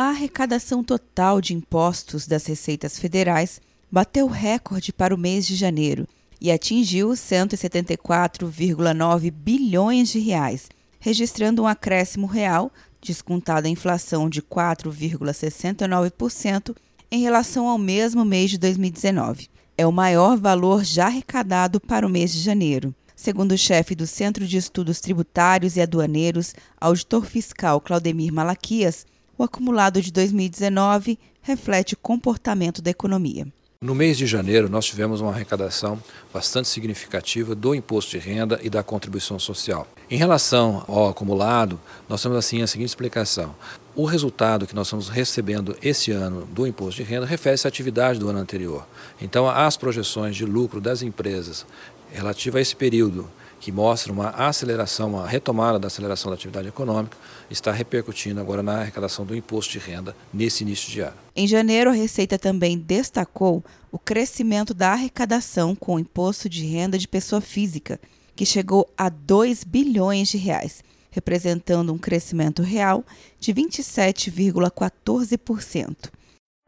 A arrecadação total de impostos das receitas federais bateu recorde para o mês de janeiro e atingiu 174,9 bilhões de reais, registrando um acréscimo real, descontada a inflação de 4,69% em relação ao mesmo mês de 2019. É o maior valor já arrecadado para o mês de janeiro. Segundo o chefe do Centro de Estudos Tributários e Aduaneiros, auditor fiscal Claudemir Malaquias, o acumulado de 2019 reflete o comportamento da economia. No mês de janeiro, nós tivemos uma arrecadação bastante significativa do imposto de renda e da contribuição social. Em relação ao acumulado, nós temos assim a seguinte explicação. O resultado que nós estamos recebendo esse ano do imposto de renda refere-se à atividade do ano anterior. Então, as projeções de lucro das empresas relativa a esse período que mostra uma aceleração, uma retomada da aceleração da atividade econômica, está repercutindo agora na arrecadação do imposto de renda nesse início de ano. Em janeiro, a Receita também destacou o crescimento da arrecadação com o imposto de renda de pessoa física, que chegou a 2 bilhões de reais, representando um crescimento real de 27,14%.